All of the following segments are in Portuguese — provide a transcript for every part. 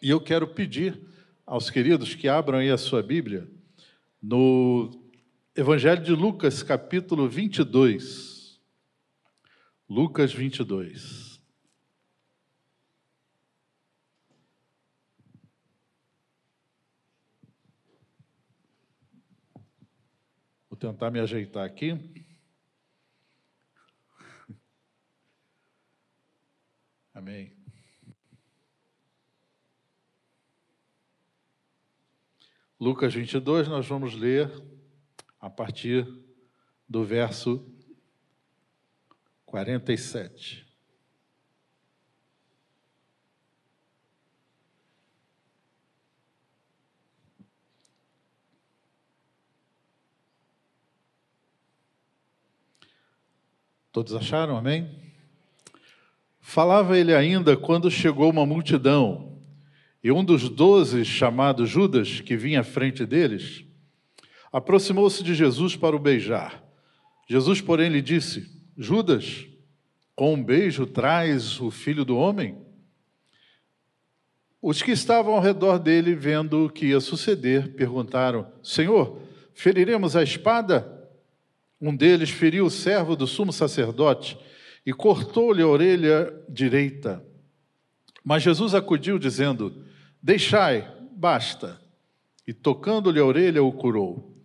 E eu quero pedir aos queridos que abram aí a sua Bíblia no Evangelho de Lucas, capítulo 22. Lucas 22. Vou tentar me ajeitar aqui. Amém. Lucas 22, nós vamos ler a partir do verso 47. Todos acharam? Amém? Falava ele ainda quando chegou uma multidão e um dos doze, chamado Judas, que vinha à frente deles, aproximou-se de Jesus para o beijar. Jesus, porém, lhe disse: Judas, com um beijo traz o filho do homem? Os que estavam ao redor dele, vendo o que ia suceder, perguntaram: Senhor, feriremos a espada? Um deles feriu o servo do sumo sacerdote e cortou-lhe a orelha direita. Mas Jesus acudiu, dizendo: Deixai, basta. E tocando-lhe a orelha, o curou.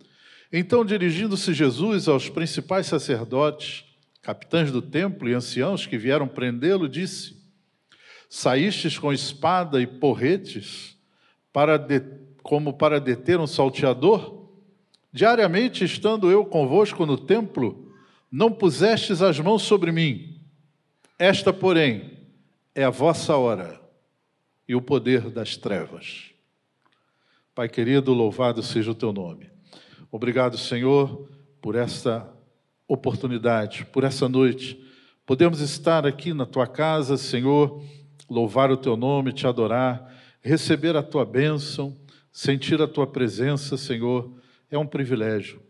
Então, dirigindo-se Jesus aos principais sacerdotes, capitães do templo e anciãos que vieram prendê-lo, disse: Saístes com espada e porretes para de, como para deter um salteador? Diariamente, estando eu convosco no templo, não pusestes as mãos sobre mim. Esta, porém, é a vossa hora e o poder das trevas. Pai querido, louvado seja o teu nome. Obrigado, Senhor, por esta oportunidade, por essa noite. Podemos estar aqui na tua casa, Senhor, louvar o teu nome, te adorar, receber a tua bênção, sentir a tua presença, Senhor, é um privilégio.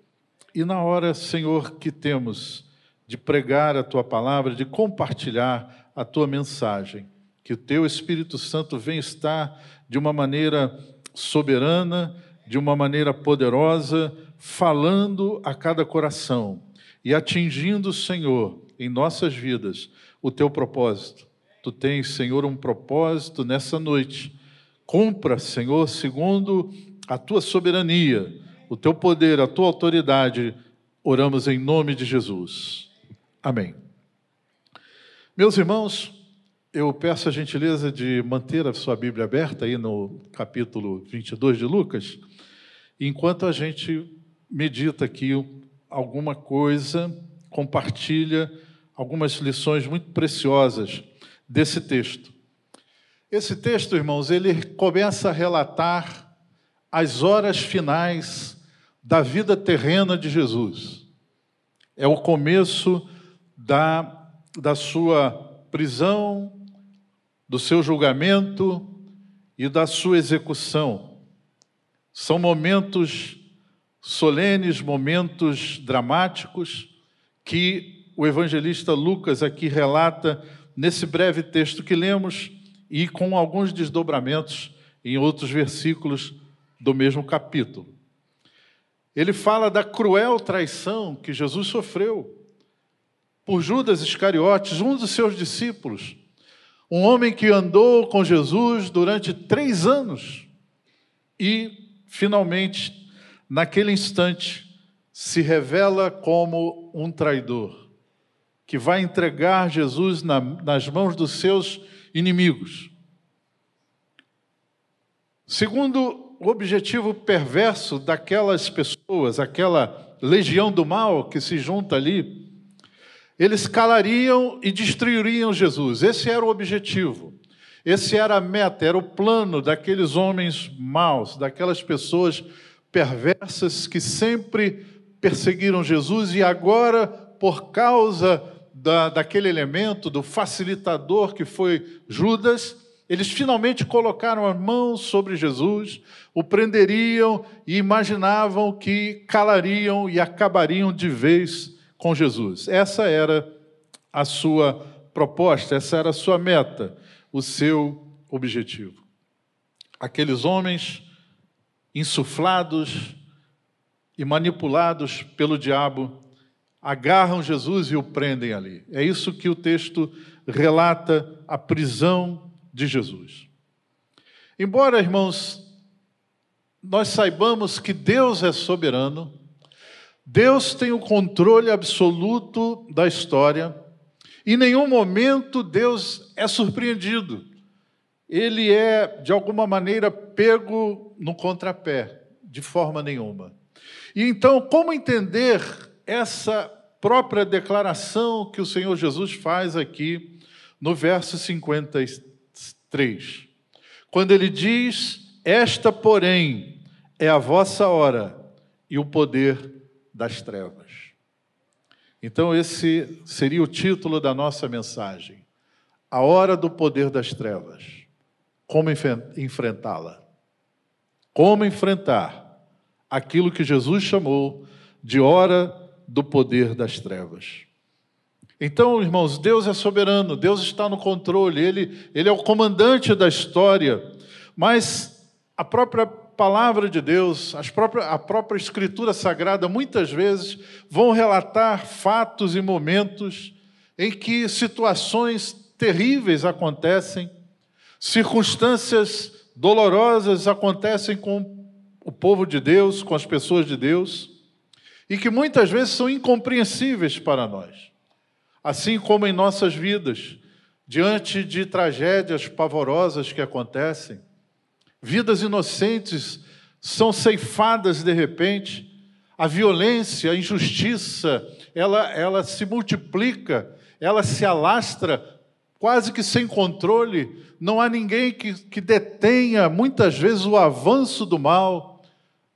E na hora, Senhor, que temos de pregar a tua palavra, de compartilhar a tua mensagem, que o teu Espírito Santo venha estar de uma maneira soberana, de uma maneira poderosa, falando a cada coração e atingindo, Senhor, em nossas vidas, o teu propósito. Tu tens, Senhor, um propósito nessa noite. Cumpra, Senhor, segundo a tua soberania, o teu poder, a tua autoridade. Oramos em nome de Jesus. Amém. Meus irmãos, eu peço a gentileza de manter a sua Bíblia aberta aí no capítulo 22 de Lucas, enquanto a gente medita aqui alguma coisa, compartilha algumas lições muito preciosas desse texto. Esse texto, irmãos, ele começa a relatar as horas finais da vida terrena de Jesus. É o começo da, da sua prisão, do seu julgamento e da sua execução. São momentos solenes, momentos dramáticos que o evangelista Lucas aqui relata nesse breve texto que lemos e com alguns desdobramentos em outros versículos do mesmo capítulo. Ele fala da cruel traição que Jesus sofreu por Judas Iscariotes, um dos seus discípulos um homem que andou com Jesus durante três anos e, finalmente, naquele instante, se revela como um traidor, que vai entregar Jesus na, nas mãos dos seus inimigos. Segundo o objetivo perverso daquelas pessoas, aquela legião do mal que se junta ali, eles calariam e destruiriam Jesus. Esse era o objetivo. Esse era a meta, era o plano daqueles homens maus, daquelas pessoas perversas que sempre perseguiram Jesus e agora, por causa da, daquele elemento, do facilitador que foi Judas, eles finalmente colocaram a mão sobre Jesus, o prenderiam e imaginavam que calariam e acabariam de vez com Jesus. Essa era a sua proposta, essa era a sua meta, o seu objetivo. aqueles homens insuflados e manipulados pelo diabo agarram Jesus e o prendem ali. É isso que o texto relata a prisão de Jesus. Embora, irmãos, nós saibamos que Deus é soberano, Deus tem o controle absoluto da história, em nenhum momento Deus é surpreendido. Ele é, de alguma maneira, pego no contrapé, de forma nenhuma. E então, como entender essa própria declaração que o Senhor Jesus faz aqui no verso 53? Quando ele diz: Esta, porém, é a vossa hora e o poder das trevas. Então, esse seria o título da nossa mensagem: A hora do poder das trevas. Como enfrentá-la? Como enfrentar aquilo que Jesus chamou de hora do poder das trevas? Então, irmãos, Deus é soberano, Deus está no controle, Ele, Ele é o comandante da história, mas a própria palavra de Deus, próprias, a própria Escritura Sagrada, muitas vezes vão relatar fatos e momentos em que situações terríveis acontecem, circunstâncias dolorosas acontecem com o povo de Deus, com as pessoas de Deus, e que muitas vezes são incompreensíveis para nós. Assim como em nossas vidas, diante de tragédias pavorosas que acontecem, vidas inocentes são ceifadas de repente, a violência, a injustiça, ela, ela se multiplica, ela se alastra quase que sem controle, não há ninguém que, que detenha muitas vezes o avanço do mal,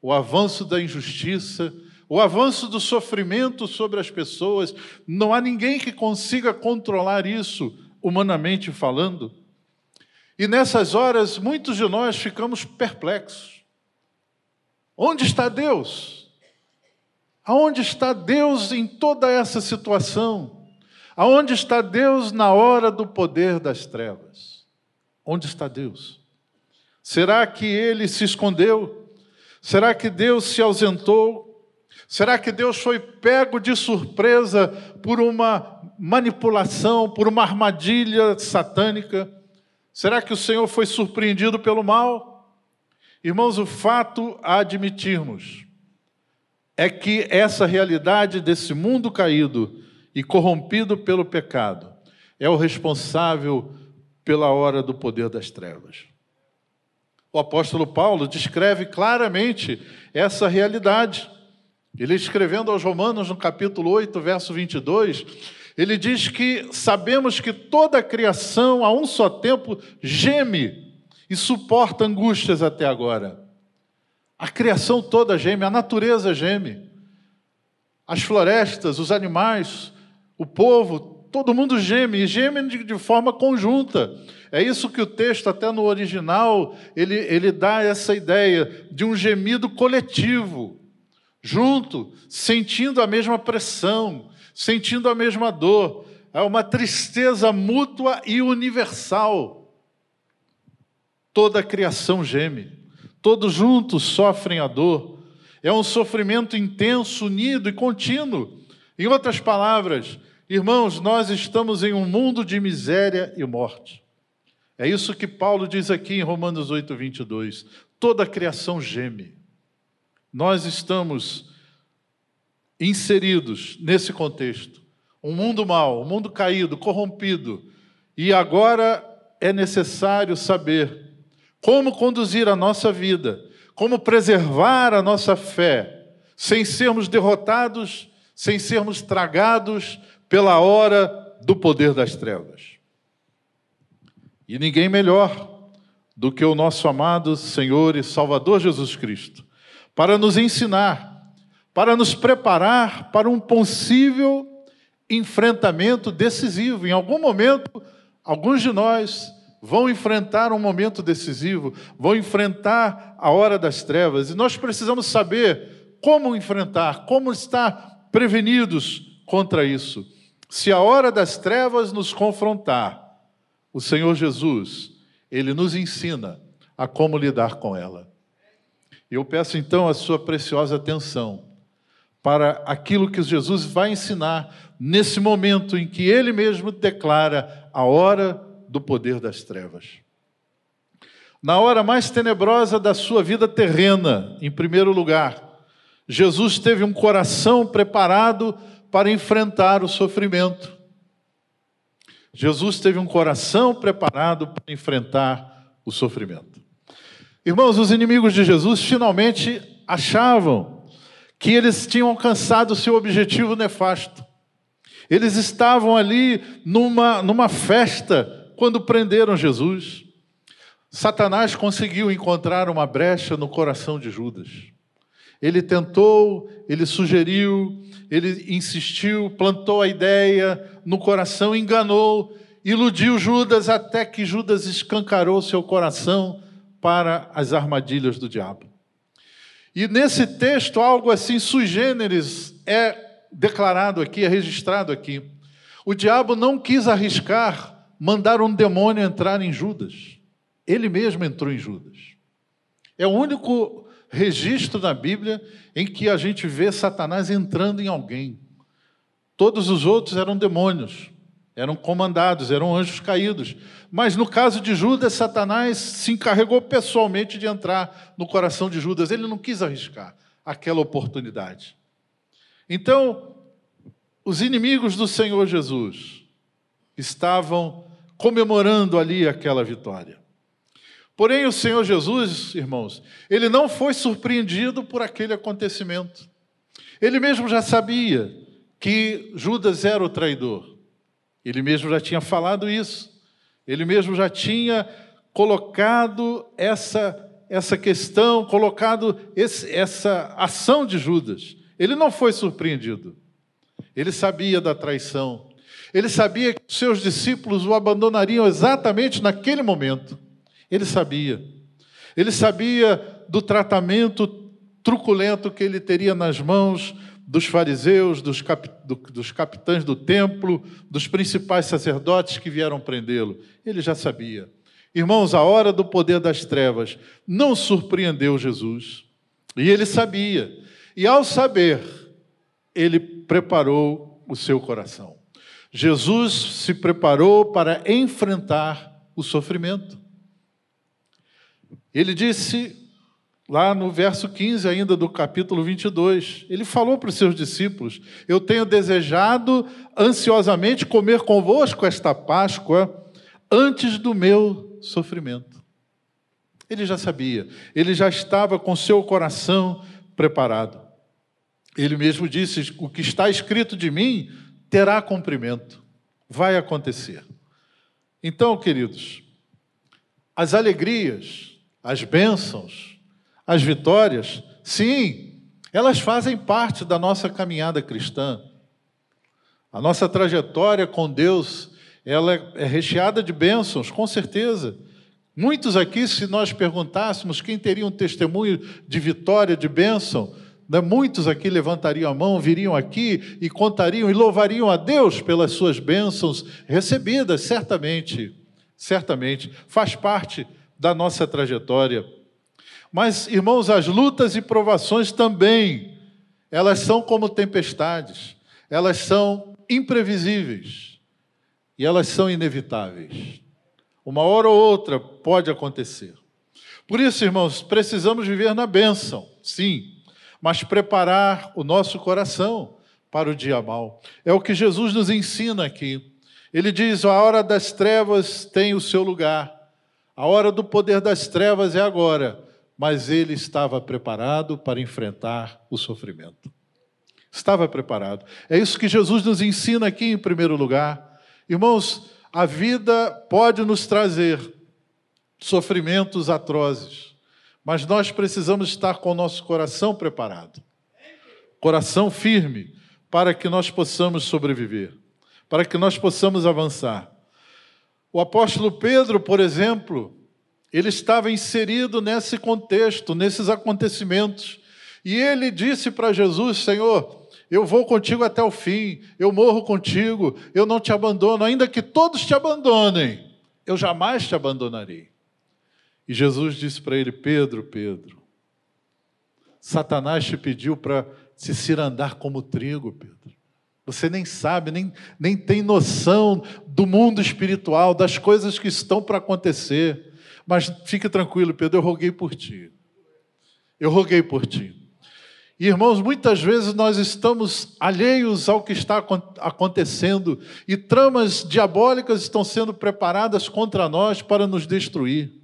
o avanço da injustiça, o avanço do sofrimento sobre as pessoas, não há ninguém que consiga controlar isso, humanamente falando. E nessas horas, muitos de nós ficamos perplexos. Onde está Deus? Aonde está Deus em toda essa situação? Aonde está Deus na hora do poder das trevas? Onde está Deus? Será que ele se escondeu? Será que Deus se ausentou? Será que Deus foi pego de surpresa por uma manipulação, por uma armadilha satânica? Será que o Senhor foi surpreendido pelo mal? Irmãos, o fato a admitirmos é que essa realidade desse mundo caído e corrompido pelo pecado é o responsável pela hora do poder das trevas. O apóstolo Paulo descreve claramente essa realidade. Ele escrevendo aos Romanos no capítulo 8, verso 22, ele diz que sabemos que toda a criação, a um só tempo, geme e suporta angústias até agora. A criação toda geme, a natureza geme. As florestas, os animais, o povo, todo mundo geme, e geme de, forma conjunta. É isso que o texto, até no original, ele, ele dá essa ideia de um gemido coletivo, junto, sentindo a mesma pressão, sentindo a mesma dor. É uma tristeza mútua e universal. Toda a criação geme, todos juntos sofrem a dor. É um sofrimento intenso, unido e contínuo. Em outras palavras, irmãos, nós estamos em um mundo de miséria e morte. É isso que Paulo diz aqui em Romanos 8, 22. Toda a criação geme. Nós estamos inseridos nesse contexto. Um mundo mau, um mundo caído, corrompido. E agora é necessário saber como conduzir a nossa vida, como preservar a nossa fé, sem sermos derrotados, sem sermos tragados pela hora do poder das trevas. E ninguém melhor do que o nosso amado Senhor e Salvador Jesus Cristo, para nos ensinar para nos preparar para um possível enfrentamento decisivo. Em algum momento, alguns de nós vão enfrentar um momento decisivo, vão enfrentar a hora das trevas, e nós precisamos saber como enfrentar, como estar prevenidos contra isso. Se a hora das trevas nos confrontar, o Senhor Jesus, ele nos ensina a como lidar com ela. Eu peço então a sua preciosa atenção para aquilo que Jesus vai ensinar nesse momento em que ele mesmo declara a hora do poder das trevas. Na hora mais tenebrosa da sua vida terrena, em primeiro lugar, Jesus teve um coração preparado para enfrentar o sofrimento. Jesus teve um coração preparado para enfrentar o sofrimento. Irmãos, os inimigos de Jesus finalmente achavam que eles tinham alcançado o seu objetivo nefasto. Eles estavam ali numa, numa festa quando prenderam Jesus. Satanás conseguiu encontrar uma brecha no coração de Judas. Ele tentou, ele sugeriu, ele insistiu, plantou a ideia no coração, enganou, iludiu Judas até que Judas escancarou seu coração para as armadilhas do diabo. E nesse texto, algo assim sui generis é declarado aqui, é registrado aqui. O diabo não quis arriscar mandar um demônio entrar em Judas. Ele mesmo entrou em Judas. É o único registro na Bíblia em que a gente vê Satanás entrando em alguém. Todos os outros eram demônios, eram comandados, eram anjos caídos. Mas no caso de Judas, Satanás se encarregou pessoalmente de entrar no coração de Judas. Ele não quis arriscar aquela oportunidade. Então, os inimigos do Senhor Jesus estavam comemorando ali aquela vitória. Porém, o Senhor Jesus, irmãos, ele não foi surpreendido por aquele acontecimento. Ele mesmo já sabia que Judas era o traidor. Ele mesmo já tinha falado isso. Ele mesmo já tinha colocado essa, essa questão, colocado esse, essa ação de Judas. Ele não foi surpreendido. Ele sabia da traição. Ele sabia que seus discípulos o abandonariam exatamente naquele momento. Ele sabia. Ele sabia do tratamento truculento que ele teria nas mãos dos fariseus, dos, cap, do, dos capitães do templo, dos principais sacerdotes que vieram prendê-lo. Ele já sabia. Irmãos, a hora do poder das trevas não surpreendeu Jesus. E ele sabia. E ao saber, ele preparou o seu coração. Jesus se preparou para enfrentar o sofrimento. Ele disse, lá no verso 15 ainda do capítulo 22, ele falou para os seus discípulos: Eu tenho desejado ansiosamente comer convosco esta Páscoa antes do meu sofrimento. Ele já sabia, ele já estava com seu coração preparado. Ele mesmo disse: O que está escrito de mim terá cumprimento, vai acontecer. Então, queridos, as alegrias, as bênçãos, as vitórias, sim, elas fazem parte da nossa caminhada cristã. A nossa trajetória com Deus, ela é recheada de bênçãos, com certeza. Muitos aqui, se nós perguntássemos quem teria um testemunho de vitória, de bênção, né, muitos aqui levantariam a mão, viriam aqui e contariam e louvariam a Deus pelas suas bênçãos recebidas, certamente, certamente. Faz parte da nossa trajetória. Mas, irmãos, as lutas e provações também, elas são como tempestades, elas são imprevisíveis e elas são inevitáveis. Uma hora ou outra pode acontecer. Por isso, irmãos, precisamos viver na bênção, sim, mas preparar o nosso coração para o dia mal. É o que Jesus nos ensina aqui. Ele diz: a hora das trevas tem o seu lugar, a hora do poder das trevas é agora, mas ele estava preparado para enfrentar o sofrimento. Estava preparado. É isso que Jesus nos ensina aqui em primeiro lugar. Irmãos, a vida pode nos trazer sofrimentos atrozes, mas nós precisamos estar com o nosso coração preparado, coração firme, para que nós possamos sobreviver, para que nós possamos avançar. O apóstolo Pedro, por exemplo, ele estava inserido nesse contexto, nesses acontecimentos. E ele disse para Jesus: Senhor, eu vou contigo até o fim, eu morro contigo, eu não te abandono, ainda que todos te abandonem, eu jamais te abandonarei. E Jesus disse para ele: Pedro, Pedro, Satanás te pediu para se cirandar como trigo, Pedro. Você nem sabe, nem, nem tem noção do mundo espiritual, das coisas que estão para acontecer. Mas fique tranquilo, Pedro, eu roguei por ti. Eu roguei por ti. Irmãos, muitas vezes nós estamos alheios ao que está acontecendo e tramas diabólicas estão sendo preparadas contra nós para nos destruir.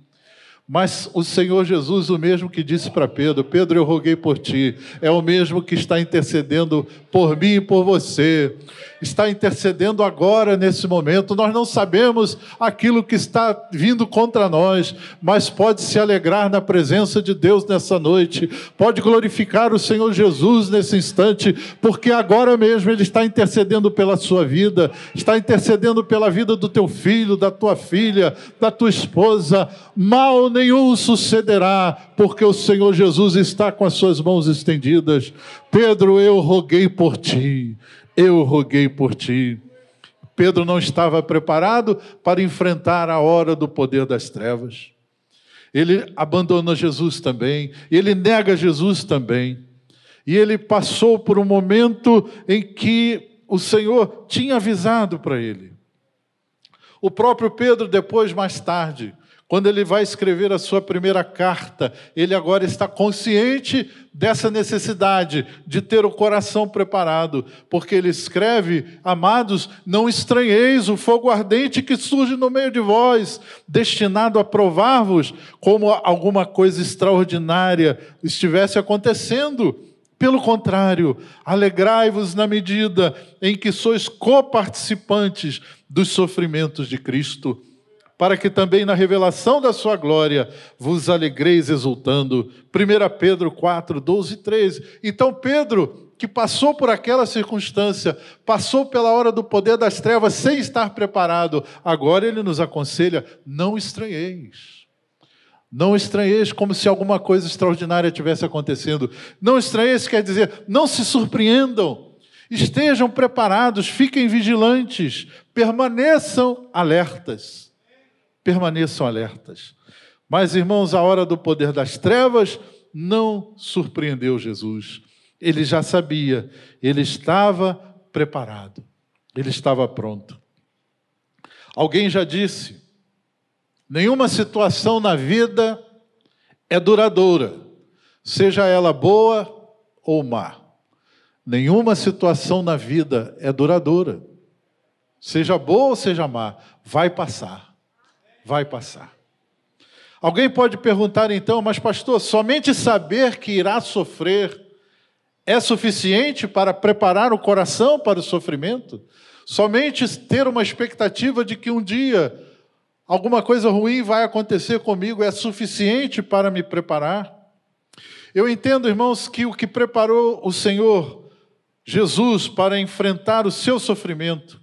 Mas o Senhor Jesus, o mesmo que disse para Pedro: Pedro, eu roguei por ti, é o mesmo que está intercedendo por mim e por você está intercedendo agora, nesse momento. Nós não sabemos aquilo que está vindo contra nós, mas pode se alegrar na presença de Deus nessa noite, pode glorificar o Senhor Jesus nesse instante, porque agora mesmo Ele está intercedendo pela sua vida, está intercedendo pela vida do teu filho, da tua filha, da tua esposa. Mal nenhum sucederá, porque o Senhor Jesus está com as suas mãos estendidas. Pedro, eu roguei por ti eu roguei por ti. Pedro não estava preparado para enfrentar a hora do poder das trevas. Ele abandona Jesus também, ele nega Jesus também. E ele passou por um momento em que o Senhor tinha avisado para ele. O próprio Pedro, depois, mais tarde, quando ele vai escrever a sua primeira carta, ele agora está consciente dessa necessidade de ter o coração preparado, porque ele escreve: Amados, não estranheis o fogo ardente que surge no meio de vós, destinado a provar-vos como alguma coisa extraordinária estivesse acontecendo. Pelo contrário, alegrai-vos na medida em que sois coparticipantes dos sofrimentos de Cristo para que também na revelação da sua glória vos alegreis exultando. 1 Pedro 4, 12 e 13. Então, Pedro, que passou por aquela circunstância, passou pela hora do poder das trevas sem estar preparado, agora ele nos aconselha: não estranheis. Não estranheis como se alguma coisa extraordinária tivesse acontecendo. Não estranheis quer dizer, não se surpreendam. Estejam preparados, fiquem vigilantes, permaneçam alertas permaneçam alertas. Mas, irmãos, a hora do poder das trevas não surpreendeu Jesus. Ele já sabia, ele estava preparado, ele estava pronto. Alguém já disse: nenhuma situação na vida é duradoura, seja ela boa ou má. Nenhuma situação na vida é duradoura, seja boa ou seja má, vai passar vai passar. Alguém pode perguntar então, mas pastor, somente saber que irá sofrer é suficiente para preparar o coração para o sofrimento? Somente ter uma expectativa de que um dia alguma coisa ruim vai acontecer comigo é suficiente para me preparar? Eu entendo, irmãos, que o que preparou o Senhor Jesus para enfrentar o seu sofrimento,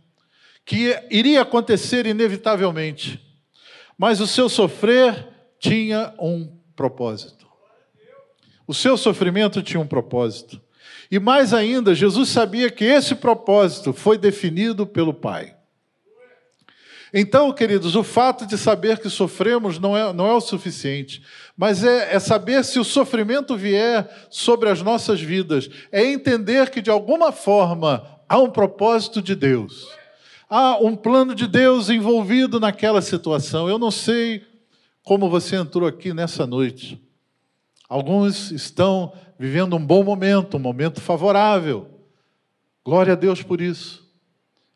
que iria acontecer inevitavelmente, mas o seu sofrer tinha um propósito. O seu sofrimento tinha um propósito. E mais ainda, Jesus sabia que esse propósito foi definido pelo Pai. Então, queridos, o fato de saber que sofremos não é, não é o suficiente, mas é, é saber se o sofrimento vier sobre as nossas vidas, é entender que de alguma forma há um propósito de Deus há um plano de Deus envolvido naquela situação. Eu não sei como você entrou aqui nessa noite. Alguns estão vivendo um bom momento, um momento favorável. Glória a Deus por isso.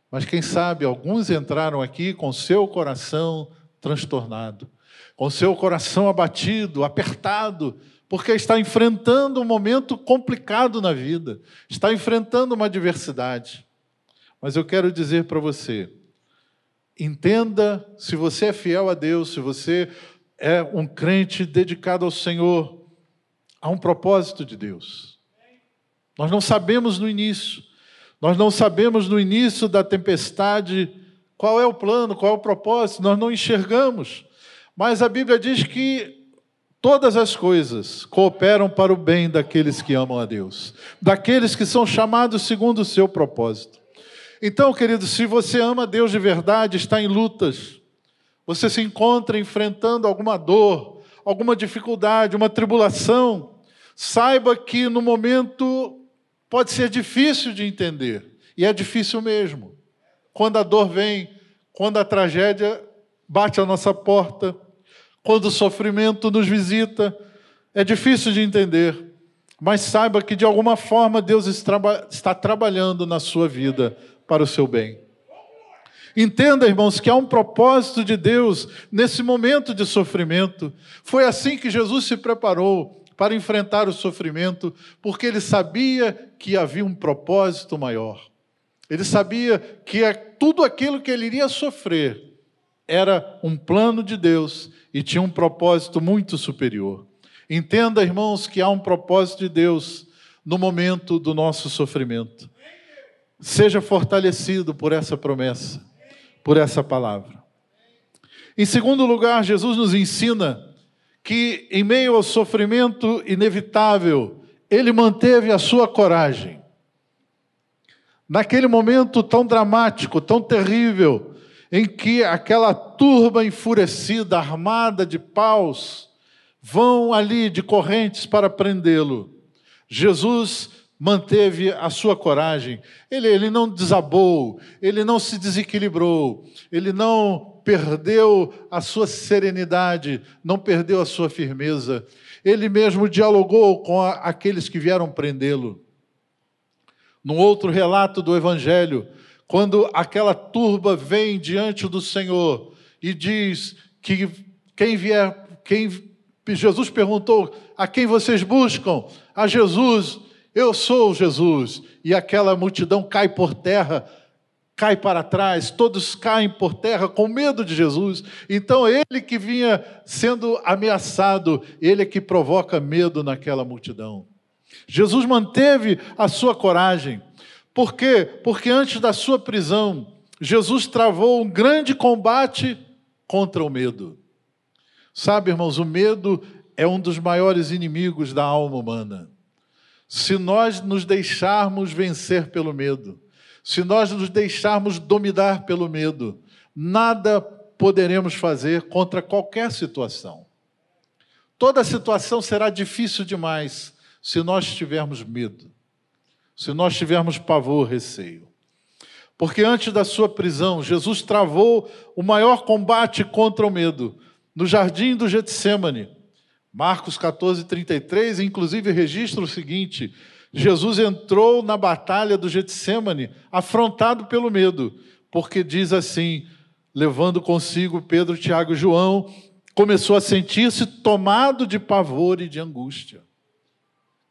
Mas quem sabe alguns entraram aqui com seu coração transtornado, com seu coração abatido, apertado, porque está enfrentando um momento complicado na vida, está enfrentando uma adversidade. Mas eu quero dizer para você: entenda, se você é fiel a Deus, se você é um crente dedicado ao Senhor, há um propósito de Deus. Nós não sabemos no início, nós não sabemos no início da tempestade qual é o plano, qual é o propósito, nós não enxergamos. Mas a Bíblia diz que todas as coisas cooperam para o bem daqueles que amam a Deus, daqueles que são chamados segundo o seu propósito. Então, querido, se você ama Deus de verdade, está em lutas, você se encontra enfrentando alguma dor, alguma dificuldade, uma tribulação, saiba que no momento pode ser difícil de entender, e é difícil mesmo. Quando a dor vem, quando a tragédia bate à nossa porta, quando o sofrimento nos visita, é difícil de entender, mas saiba que de alguma forma Deus está trabalhando na sua vida para o seu bem. Entenda, irmãos, que há um propósito de Deus nesse momento de sofrimento. Foi assim que Jesus se preparou para enfrentar o sofrimento, porque ele sabia que havia um propósito maior. Ele sabia que é tudo aquilo que ele iria sofrer era um plano de Deus e tinha um propósito muito superior. Entenda, irmãos, que há um propósito de Deus no momento do nosso sofrimento. Seja fortalecido por essa promessa, por essa palavra. Em segundo lugar, Jesus nos ensina que, em meio ao sofrimento inevitável, ele manteve a sua coragem. Naquele momento tão dramático, tão terrível, em que aquela turba enfurecida, armada de paus, vão ali de correntes para prendê-lo. Jesus manteve a sua coragem, ele, ele não desabou, ele não se desequilibrou, ele não perdeu a sua serenidade, não perdeu a sua firmeza, ele mesmo dialogou com a, aqueles que vieram prendê-lo. Num outro relato do Evangelho, quando aquela turba vem diante do Senhor e diz que quem vier, quem Jesus perguntou: a quem vocês buscam? A Jesus. Eu sou Jesus. E aquela multidão cai por terra, cai para trás, todos caem por terra com medo de Jesus. Então, ele que vinha sendo ameaçado, ele é que provoca medo naquela multidão. Jesus manteve a sua coragem. Por quê? Porque antes da sua prisão, Jesus travou um grande combate contra o medo. Sabe, irmãos, o medo é um dos maiores inimigos da alma humana. Se nós nos deixarmos vencer pelo medo, se nós nos deixarmos dominar pelo medo, nada poderemos fazer contra qualquer situação. Toda situação será difícil demais se nós tivermos medo, se nós tivermos pavor, receio. Porque antes da sua prisão, Jesus travou o maior combate contra o medo no jardim do Getsemane. Marcos 14, 33, inclusive registra o seguinte: Jesus entrou na batalha do Getsemane afrontado pelo medo, porque diz assim, levando consigo Pedro, Tiago e João, começou a sentir-se tomado de pavor e de angústia.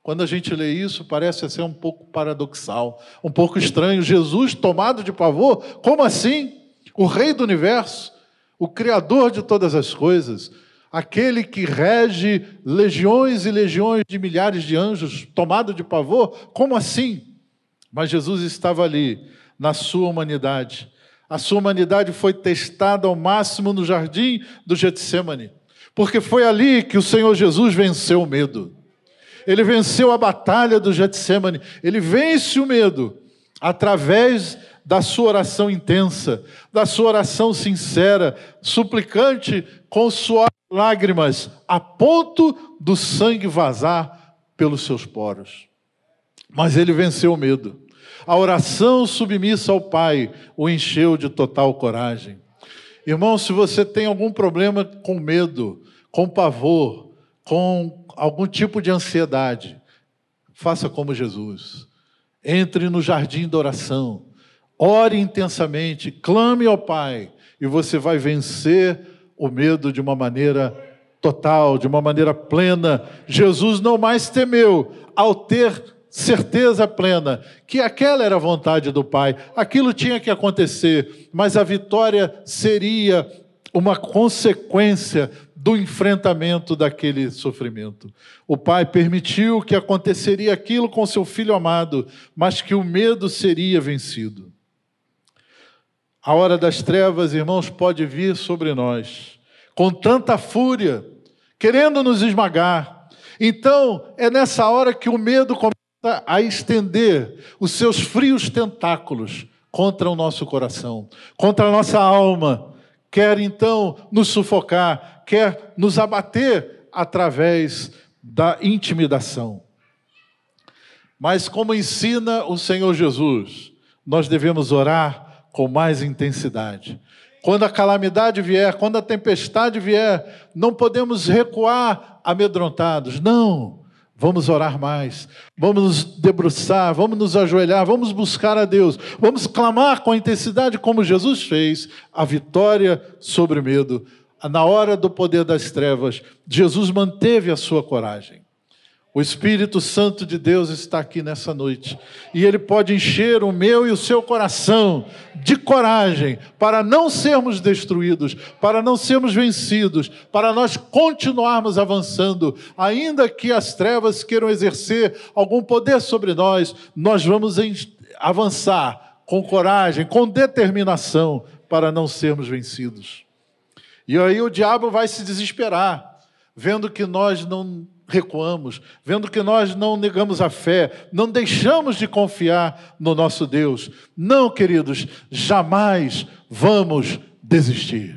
Quando a gente lê isso, parece ser um pouco paradoxal, um pouco estranho. Jesus tomado de pavor? Como assim? O Rei do universo, o Criador de todas as coisas, aquele que rege legiões e legiões de milhares de anjos, tomado de pavor? Como assim? Mas Jesus estava ali, na sua humanidade. A sua humanidade foi testada ao máximo no jardim do Getsemane, porque foi ali que o Senhor Jesus venceu o medo. Ele venceu a batalha do Getsemane, ele vence o medo através da sua oração intensa, da sua oração sincera, suplicante com suas lágrimas, a ponto do sangue vazar pelos seus poros. Mas ele venceu o medo. A oração submissa ao Pai o encheu de total coragem. Irmão, se você tem algum problema com medo, com pavor, com algum tipo de ansiedade, faça como Jesus. Entre no jardim da oração, Ore intensamente, clame ao Pai, e você vai vencer o medo de uma maneira total, de uma maneira plena. Jesus não mais temeu ao ter certeza plena que aquela era a vontade do Pai, aquilo tinha que acontecer, mas a vitória seria uma consequência do enfrentamento daquele sofrimento. O pai permitiu que aconteceria aquilo com seu filho amado, mas que o medo seria vencido. A hora das trevas, irmãos, pode vir sobre nós com tanta fúria, querendo nos esmagar. Então, é nessa hora que o medo começa a estender os seus frios tentáculos contra o nosso coração, contra a nossa alma. Quer então nos sufocar, quer nos abater através da intimidação. Mas, como ensina o Senhor Jesus, nós devemos orar com mais intensidade. Quando a calamidade vier, quando a tempestade vier, não podemos recuar amedrontados. Não. Vamos orar mais, vamos nos debruçar, vamos nos ajoelhar, vamos buscar a Deus, vamos clamar com a intensidade como Jesus fez, a vitória sobre o medo. Na hora do poder das trevas, Jesus manteve a sua coragem. O Espírito Santo de Deus está aqui nessa noite e ele pode encher o meu e o seu coração de coragem para não sermos destruídos, para não sermos vencidos, para nós continuarmos avançando, ainda que as trevas queiram exercer algum poder sobre nós, nós vamos avançar com coragem, com determinação para não sermos vencidos. E aí o diabo vai se desesperar, vendo que nós não recuamos, vendo que nós não negamos a fé, não deixamos de confiar no nosso Deus. Não, queridos, jamais vamos desistir.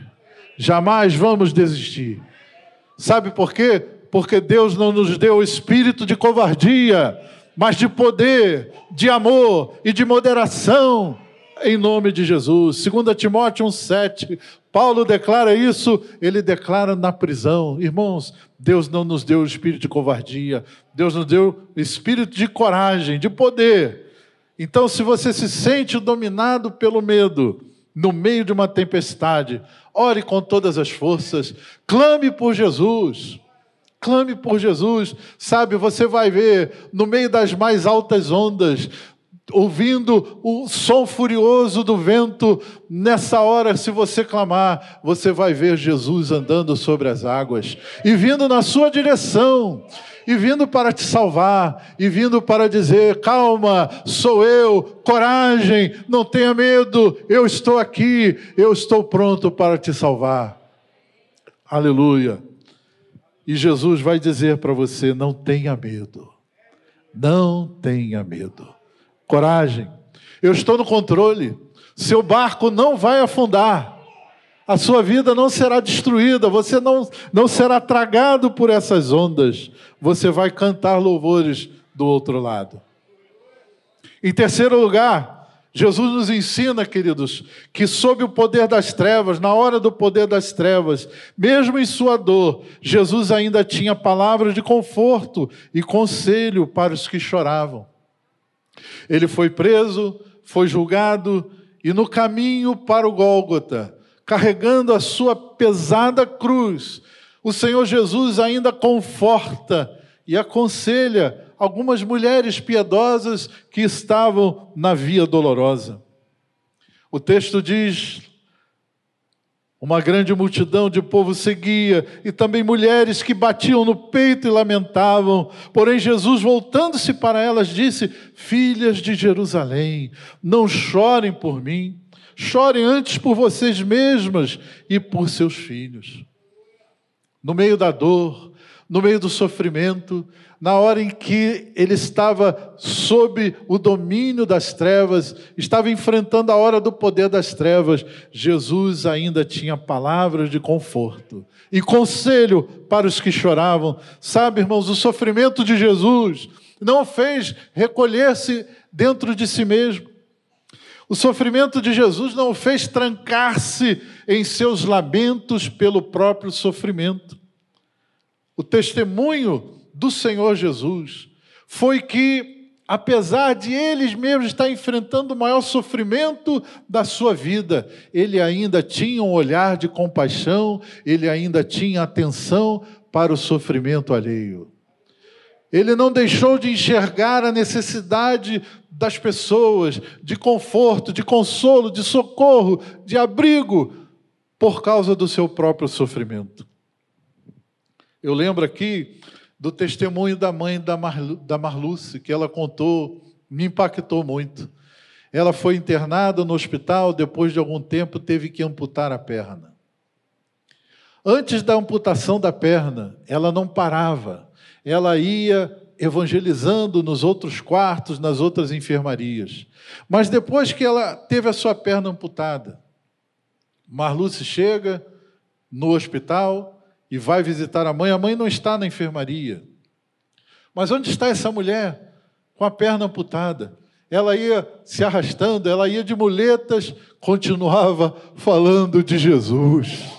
Jamais vamos desistir. Sabe por quê? Porque Deus não nos deu o espírito de covardia, mas de poder, de amor e de moderação em nome de Jesus. 2 Timóteo 1,7, Paulo declara isso, ele declara na prisão. Irmãos, Deus não nos deu o espírito de covardia, Deus nos deu o espírito de coragem, de poder. Então, se você se sente dominado pelo medo, no meio de uma tempestade, ore com todas as forças, clame por Jesus. Clame por Jesus, sabe? Você vai ver no meio das mais altas ondas, ouvindo o som furioso do vento, nessa hora, se você clamar, você vai ver Jesus andando sobre as águas e vindo na sua direção. E vindo para te salvar, e vindo para dizer: calma, sou eu, coragem, não tenha medo, eu estou aqui, eu estou pronto para te salvar. Aleluia. E Jesus vai dizer para você: não tenha medo, não tenha medo coragem. Eu estou no controle. Seu barco não vai afundar. A sua vida não será destruída. Você não, não será tragado por essas ondas. Você vai cantar louvores do outro lado. Em terceiro lugar, Jesus nos ensina, queridos, que sob o poder das trevas, na hora do poder das trevas, mesmo em sua dor, Jesus ainda tinha palavras de conforto e conselho para os que choravam. Ele foi preso, foi julgado e no caminho para o Gólgota, carregando a sua pesada cruz, o Senhor Jesus ainda conforta e aconselha algumas mulheres piedosas que estavam na via dolorosa. O texto diz uma grande multidão de povo seguia, e também mulheres que batiam no peito e lamentavam. Porém, Jesus, voltando-se para elas, disse: Filhas de Jerusalém, não chorem por mim, chorem antes por vocês mesmas e por seus filhos. No meio da dor, no meio do sofrimento, na hora em que ele estava sob o domínio das trevas, estava enfrentando a hora do poder das trevas, Jesus ainda tinha palavras de conforto e conselho para os que choravam. Sabe, irmãos, o sofrimento de Jesus não fez recolher-se dentro de si mesmo. O sofrimento de Jesus não o fez trancar-se em seus lamentos pelo próprio sofrimento. O testemunho do Senhor Jesus foi que, apesar de eles mesmos estar enfrentando o maior sofrimento da sua vida, ele ainda tinha um olhar de compaixão, ele ainda tinha atenção para o sofrimento alheio. Ele não deixou de enxergar a necessidade das pessoas, de conforto, de consolo, de socorro, de abrigo, por causa do seu próprio sofrimento. Eu lembro aqui do testemunho da mãe da, Marlu, da Marluce, que ela contou, me impactou muito. Ela foi internada no hospital, depois de algum tempo teve que amputar a perna. Antes da amputação da perna, ela não parava. Ela ia evangelizando nos outros quartos, nas outras enfermarias. Mas depois que ela teve a sua perna amputada, Marluce chega no hospital e vai visitar a mãe. A mãe não está na enfermaria. Mas onde está essa mulher com a perna amputada? Ela ia se arrastando, ela ia de muletas, continuava falando de Jesus.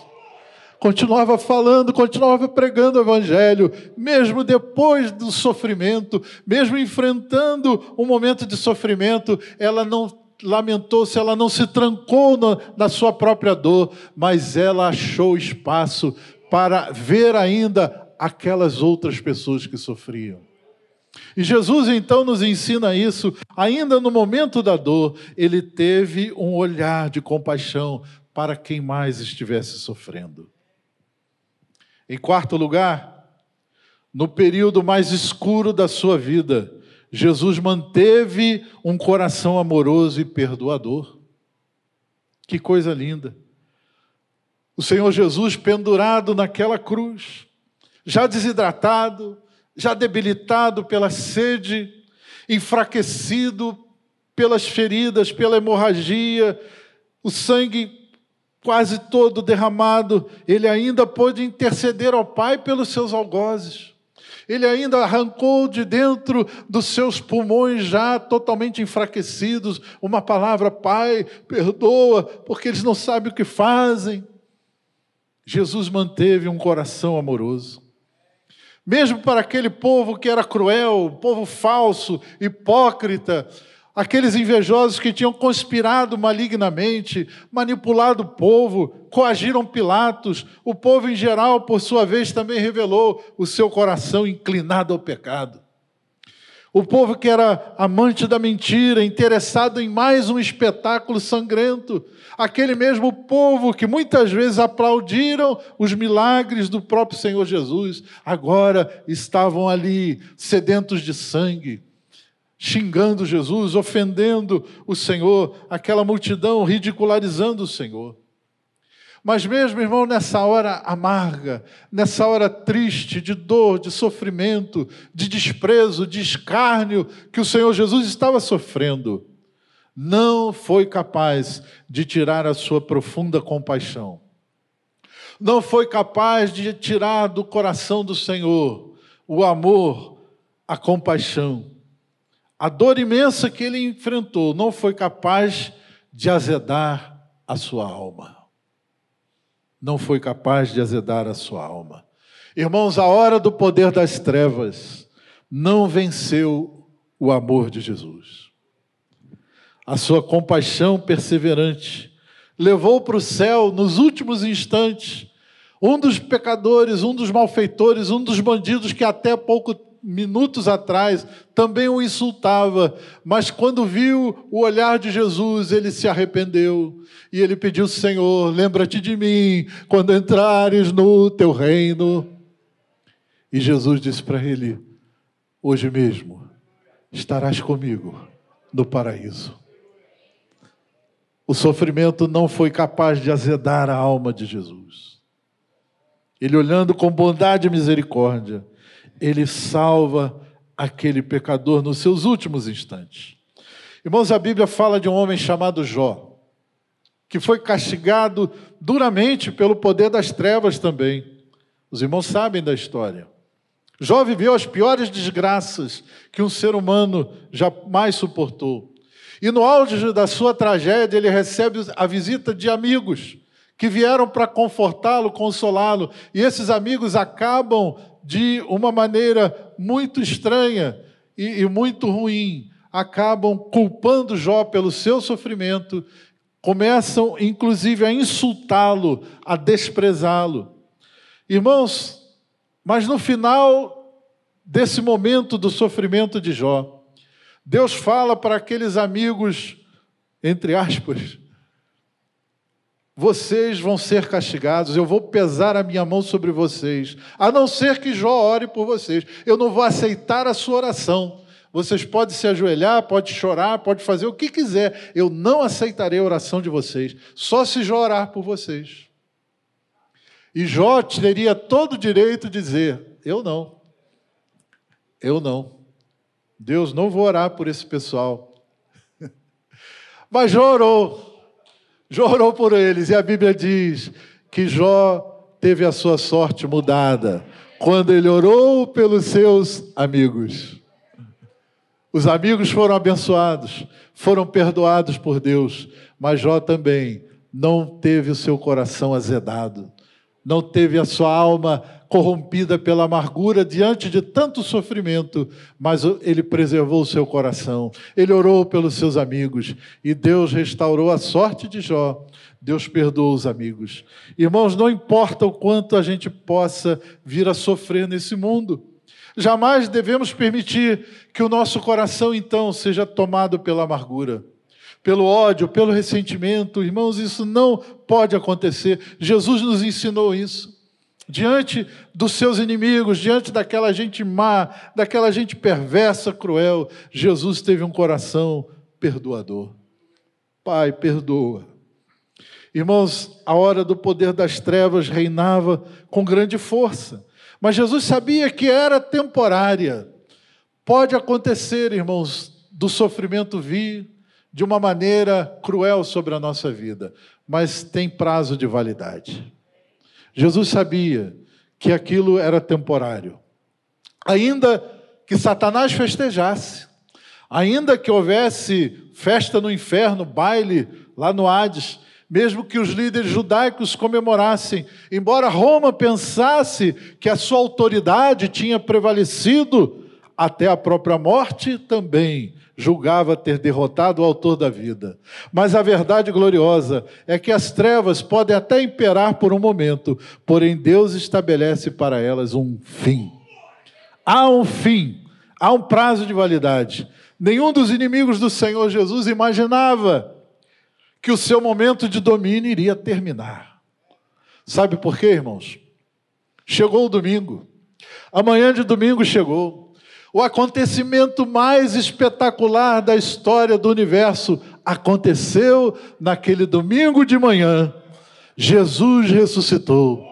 Continuava falando, continuava pregando o Evangelho, mesmo depois do sofrimento, mesmo enfrentando um momento de sofrimento, ela não lamentou-se, ela não se trancou na, na sua própria dor, mas ela achou espaço para ver ainda aquelas outras pessoas que sofriam. E Jesus então nos ensina isso, ainda no momento da dor, ele teve um olhar de compaixão para quem mais estivesse sofrendo. Em quarto lugar, no período mais escuro da sua vida, Jesus manteve um coração amoroso e perdoador. Que coisa linda! O Senhor Jesus pendurado naquela cruz, já desidratado, já debilitado pela sede, enfraquecido pelas feridas, pela hemorragia, o sangue quase todo derramado, ele ainda pôde interceder ao Pai pelos seus algozes. Ele ainda arrancou de dentro dos seus pulmões já totalmente enfraquecidos uma palavra: Pai, perdoa, porque eles não sabem o que fazem. Jesus manteve um coração amoroso. Mesmo para aquele povo que era cruel, povo falso, hipócrita, aqueles invejosos que tinham conspirado malignamente, manipulado o povo, coagiram Pilatos, o povo em geral, por sua vez, também revelou o seu coração inclinado ao pecado. O povo que era amante da mentira, interessado em mais um espetáculo sangrento, aquele mesmo povo que muitas vezes aplaudiram os milagres do próprio Senhor Jesus, agora estavam ali sedentos de sangue, xingando Jesus, ofendendo o Senhor, aquela multidão ridicularizando o Senhor. Mas mesmo, irmão, nessa hora amarga, nessa hora triste, de dor, de sofrimento, de desprezo, de escárnio que o Senhor Jesus estava sofrendo, não foi capaz de tirar a sua profunda compaixão. Não foi capaz de tirar do coração do Senhor o amor, a compaixão a dor imensa que ele enfrentou não foi capaz de azedar a sua alma. Não foi capaz de azedar a sua alma. Irmãos, a hora do poder das trevas não venceu o amor de Jesus. A sua compaixão perseverante levou para o céu, nos últimos instantes, um dos pecadores, um dos malfeitores, um dos bandidos que até pouco minutos atrás também o insultava, mas quando viu o olhar de Jesus, ele se arrependeu e ele pediu: Senhor, lembra-te de mim quando entrares no teu reino. E Jesus disse para ele: Hoje mesmo estarás comigo no paraíso. O sofrimento não foi capaz de azedar a alma de Jesus. Ele olhando com bondade e misericórdia, ele salva aquele pecador nos seus últimos instantes. Irmãos, a Bíblia fala de um homem chamado Jó, que foi castigado duramente pelo poder das trevas também. Os irmãos sabem da história. Jó viveu as piores desgraças que um ser humano jamais suportou. E no auge da sua tragédia, ele recebe a visita de amigos que vieram para confortá-lo, consolá-lo. E esses amigos acabam de uma maneira muito estranha e, e muito ruim, acabam culpando Jó pelo seu sofrimento, começam inclusive a insultá-lo, a desprezá-lo. Irmãos, mas no final desse momento do sofrimento de Jó, Deus fala para aqueles amigos, entre aspas, vocês vão ser castigados, eu vou pesar a minha mão sobre vocês, a não ser que Jó ore por vocês. Eu não vou aceitar a sua oração. Vocês podem se ajoelhar, podem chorar, podem fazer o que quiser. Eu não aceitarei a oração de vocês, só se Jó orar por vocês. E Jó teria todo o direito de dizer: Eu não. Eu não. Deus, não vou orar por esse pessoal. Mas Jó orou. Jó orou por eles, e a Bíblia diz que Jó teve a sua sorte mudada quando ele orou pelos seus amigos. Os amigos foram abençoados, foram perdoados por Deus, mas Jó também não teve o seu coração azedado, não teve a sua alma corrompida pela amargura diante de tanto sofrimento, mas ele preservou o seu coração. Ele orou pelos seus amigos e Deus restaurou a sorte de Jó. Deus perdoou os amigos. Irmãos, não importa o quanto a gente possa vir a sofrer nesse mundo, jamais devemos permitir que o nosso coração então seja tomado pela amargura pelo ódio, pelo ressentimento. Irmãos, isso não pode acontecer. Jesus nos ensinou isso. Diante dos seus inimigos, diante daquela gente má, daquela gente perversa, cruel, Jesus teve um coração perdoador. Pai, perdoa. Irmãos, a hora do poder das trevas reinava com grande força, mas Jesus sabia que era temporária. Pode acontecer, irmãos, do sofrimento vir, de uma maneira cruel sobre a nossa vida, mas tem prazo de validade. Jesus sabia que aquilo era temporário. Ainda que Satanás festejasse, ainda que houvesse festa no inferno, baile lá no Hades, mesmo que os líderes judaicos comemorassem, embora Roma pensasse que a sua autoridade tinha prevalecido até a própria morte também julgava ter derrotado o autor da vida. Mas a verdade gloriosa é que as trevas podem até imperar por um momento, porém Deus estabelece para elas um fim. Há um fim, há um prazo de validade. Nenhum dos inimigos do Senhor Jesus imaginava que o seu momento de domínio iria terminar. Sabe por quê, irmãos? Chegou o domingo. Amanhã de domingo chegou. O acontecimento mais espetacular da história do universo aconteceu naquele domingo de manhã. Jesus ressuscitou.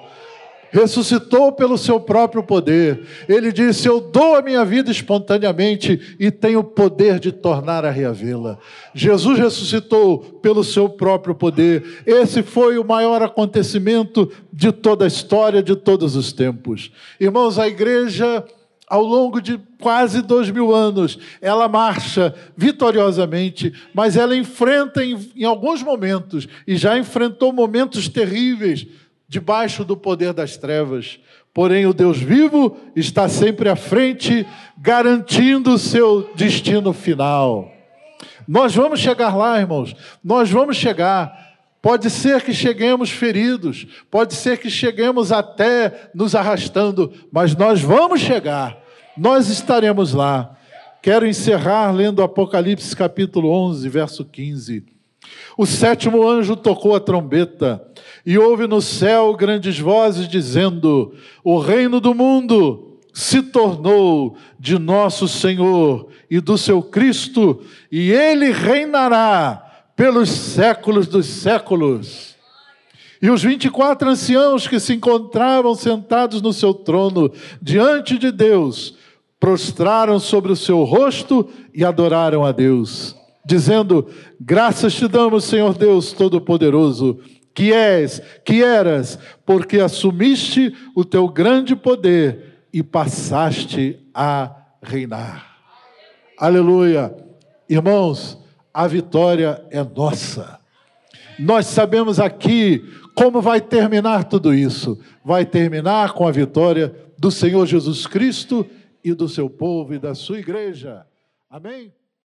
Ressuscitou pelo seu próprio poder. Ele disse: Eu dou a minha vida espontaneamente e tenho o poder de tornar a reavê-la. Jesus ressuscitou pelo seu próprio poder. Esse foi o maior acontecimento de toda a história, de todos os tempos. Irmãos, a igreja ao longo de quase dois mil anos, ela marcha vitoriosamente, mas ela enfrenta em, em, alguns momentos, e já enfrentou momentos terríveis, debaixo do poder das trevas. Porém, o Deus vivo está sempre à frente, garantindo o seu destino final. Nós vamos chegar lá, irmãos, nós vamos chegar. Pode ser que cheguemos feridos, pode ser que cheguemos até nos arrastando, mas nós vamos chegar, nós estaremos lá. Quero encerrar lendo Apocalipse capítulo 11, verso 15. O sétimo anjo tocou a trombeta, e houve no céu grandes vozes dizendo: O reino do mundo se tornou de nosso Senhor e do seu Cristo, e ele reinará pelos séculos dos séculos. E os 24 anciãos que se encontravam sentados no seu trono, diante de Deus, prostraram sobre o seu rosto e adoraram a Deus, dizendo: Graças te damos, Senhor Deus Todo-Poderoso, que és, que eras, porque assumiste o teu grande poder e passaste a reinar. Aleluia. Irmãos, a vitória é nossa. Nós sabemos aqui como vai terminar tudo isso. Vai terminar com a vitória do Senhor Jesus Cristo e do seu povo e da sua igreja. Amém?